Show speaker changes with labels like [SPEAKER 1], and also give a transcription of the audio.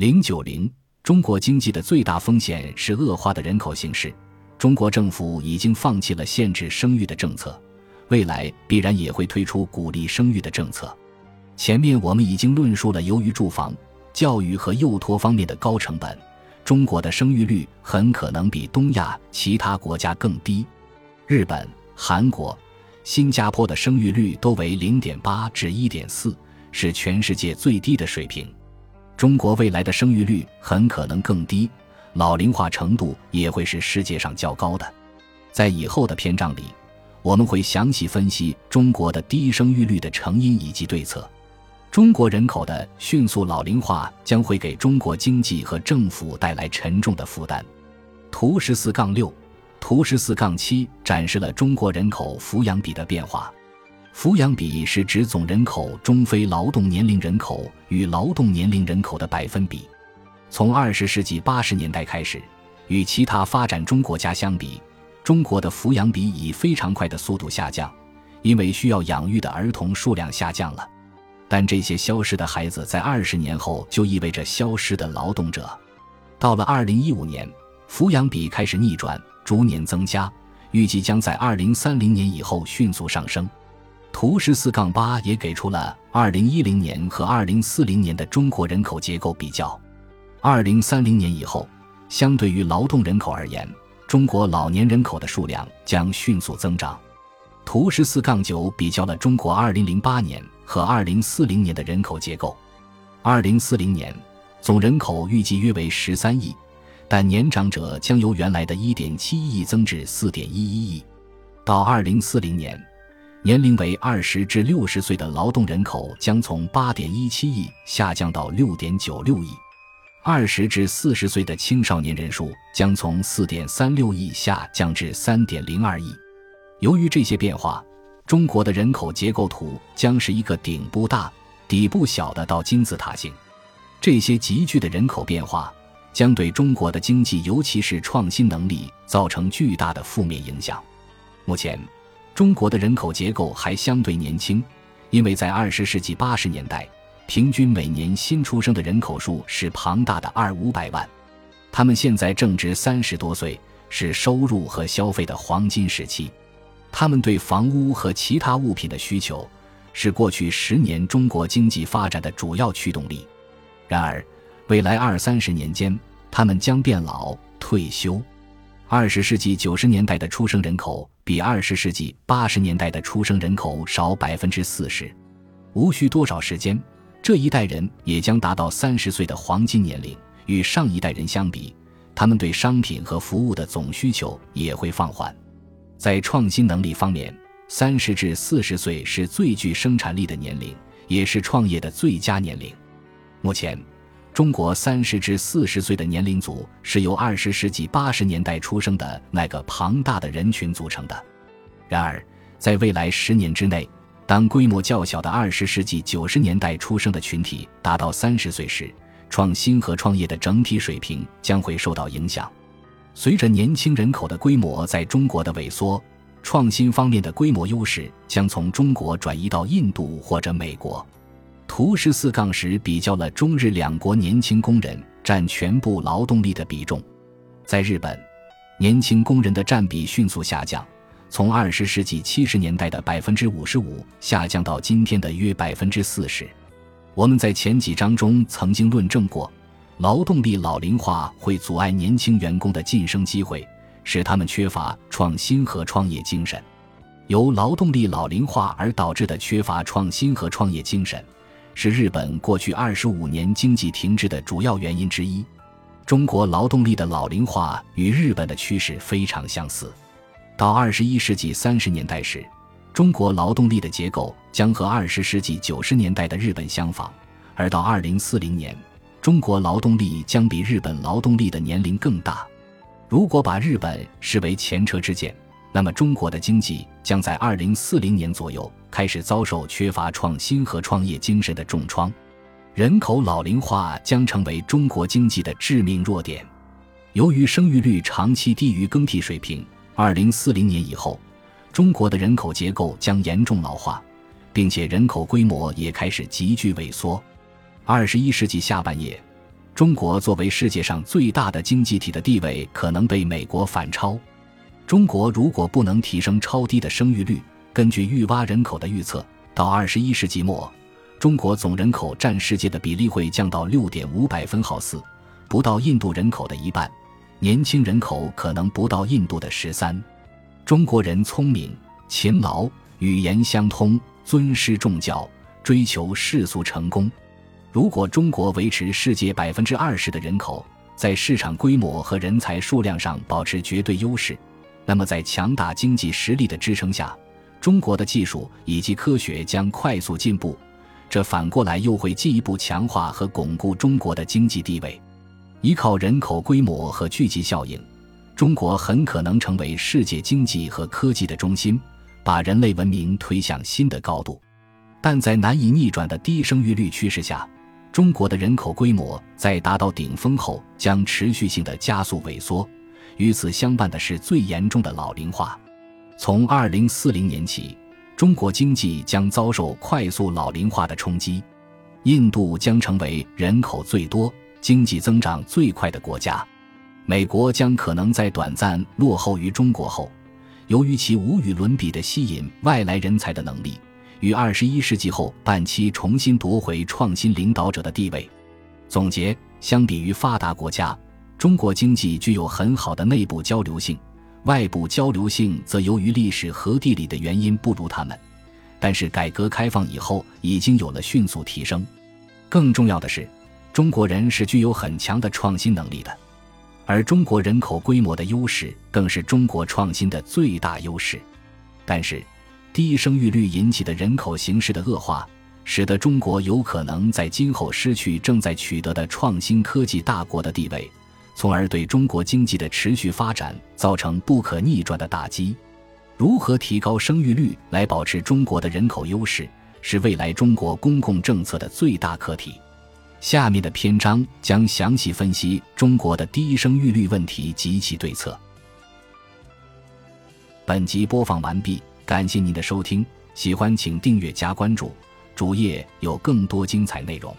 [SPEAKER 1] 零九零，中国经济的最大风险是恶化的人口形势。中国政府已经放弃了限制生育的政策，未来必然也会推出鼓励生育的政策。前面我们已经论述了，由于住房、教育和幼托方面的高成本，中国的生育率很可能比东亚其他国家更低。日本、韩国、新加坡的生育率都为零点八至一点四，是全世界最低的水平。中国未来的生育率很可能更低，老龄化程度也会是世界上较高的。在以后的篇章里，我们会详细分析中国的低生育率的成因以及对策。中国人口的迅速老龄化将会给中国经济和政府带来沉重的负担。图十四杠六、图十四杠七展示了中国人口抚养比的变化。抚养比是指总人口中非劳动年龄人口与劳动年龄人口的百分比。从二十世纪八十年代开始，与其他发展中国家相比，中国的抚养比以非常快的速度下降，因为需要养育的儿童数量下降了。但这些消失的孩子在二十年后就意味着消失的劳动者。到了二零一五年，抚养比开始逆转，逐年增加，预计将在二零三零年以后迅速上升。图十四杠八也给出了二零一零年和二零四零年的中国人口结构比较。二零三零年以后，相对于劳动人口而言，中国老年人口的数量将迅速增长。图十四杠九比较了中国二零零八年和二零四零年的人口结构。二零四零年总人口预计约为十三亿，但年长者将由原来的一点七亿增至四点一一亿。到二零四零年。年龄为二十至六十岁的劳动人口将从八点一七亿下降到六点九六亿，二十至四十岁的青少年人数将从四点三六亿下降至三点零二亿。由于这些变化，中国的人口结构图将是一个顶部大、底部小的倒金字塔形。这些急剧的人口变化将对中国的经济，尤其是创新能力造成巨大的负面影响。目前。中国的人口结构还相对年轻，因为在二十世纪八十年代，平均每年新出生的人口数是庞大的二五百万。他们现在正值三十多岁，是收入和消费的黄金时期。他们对房屋和其他物品的需求，是过去十年中国经济发展的主要驱动力。然而，未来二三十年间，他们将变老、退休。二十世纪九十年代的出生人口比二十世纪八十年代的出生人口少百分之四十，无需多少时间，这一代人也将达到三十岁的黄金年龄。与上一代人相比，他们对商品和服务的总需求也会放缓。在创新能力方面，三十至四十岁是最具生产力的年龄，也是创业的最佳年龄。目前。中国三十至四十岁的年龄组是由二十世纪八十年代出生的那个庞大的人群组成的。然而，在未来十年之内，当规模较小的二十世纪九十年代出生的群体达到三十岁时，创新和创业的整体水平将会受到影响。随着年轻人口的规模在中国的萎缩，创新方面的规模优势将从中国转移到印度或者美国。图十四杠十比较了中日两国年轻工人占全部劳动力的比重，在日本，年轻工人的占比迅速下降，从二十世纪七十年代的百分之五十五下降到今天的约百分之四十。我们在前几章中曾经论证过，劳动力老龄化会阻碍年轻员工的晋升机会，使他们缺乏创新和创业精神。由劳动力老龄化而导致的缺乏创新和创业精神。是日本过去二十五年经济停滞的主要原因之一。中国劳动力的老龄化与日本的趋势非常相似。到二十一世纪三十年代时，中国劳动力的结构将和二十世纪九十年代的日本相仿；而到二零四零年，中国劳动力将比日本劳动力的年龄更大。如果把日本视为前车之鉴，那么中国的经济将在二零四零年左右。开始遭受缺乏创新和创业精神的重创，人口老龄化将成为中国经济的致命弱点。由于生育率长期低于更替水平，二零四零年以后，中国的人口结构将严重老化，并且人口规模也开始急剧萎缩。二十一世纪下半叶，中国作为世界上最大的经济体的地位可能被美国反超。中国如果不能提升超低的生育率，根据预挖人口的预测，到二十一世纪末，中国总人口占世界的比例会降到六点五百分号四，不到印度人口的一半。年轻人口可能不到印度的十三。中国人聪明、勤劳，语言相通，尊师重教，追求世俗成功。如果中国维持世界百分之二十的人口，在市场规模和人才数量上保持绝对优势，那么在强大经济实力的支撑下，中国的技术以及科学将快速进步。这反过来又会进一步强化和巩固中国的经济地位。依靠人口规模和聚集效应，中国很可能成为世界经济和科技的中心，把人类文明推向新的高度。但在难以逆转的低生育率趋势下，中国的人口规模在达到顶峰后将持续性的加速萎缩。与此相伴的是最严重的老龄化。从二零四零年起，中国经济将遭受快速老龄化的冲击。印度将成为人口最多。经济增长最快的国家，美国将可能在短暂落后于中国后，由于其无与伦比的吸引外来人才的能力，于二十一世纪后半期重新夺回创新领导者的地位。总结：相比于发达国家，中国经济具有很好的内部交流性，外部交流性则由于历史和地理的原因不如他们。但是改革开放以后已经有了迅速提升。更重要的是。中国人是具有很强的创新能力的，而中国人口规模的优势更是中国创新的最大优势。但是，低生育率引起的人口形势的恶化，使得中国有可能在今后失去正在取得的创新科技大国的地位，从而对中国经济的持续发展造成不可逆转的打击。如何提高生育率来保持中国的人口优势，是未来中国公共政策的最大课题。下面的篇章将详细分析中国的低生育率问题及其对策。本集播放完毕，感谢您的收听，喜欢请订阅加关注，主页有更多精彩内容。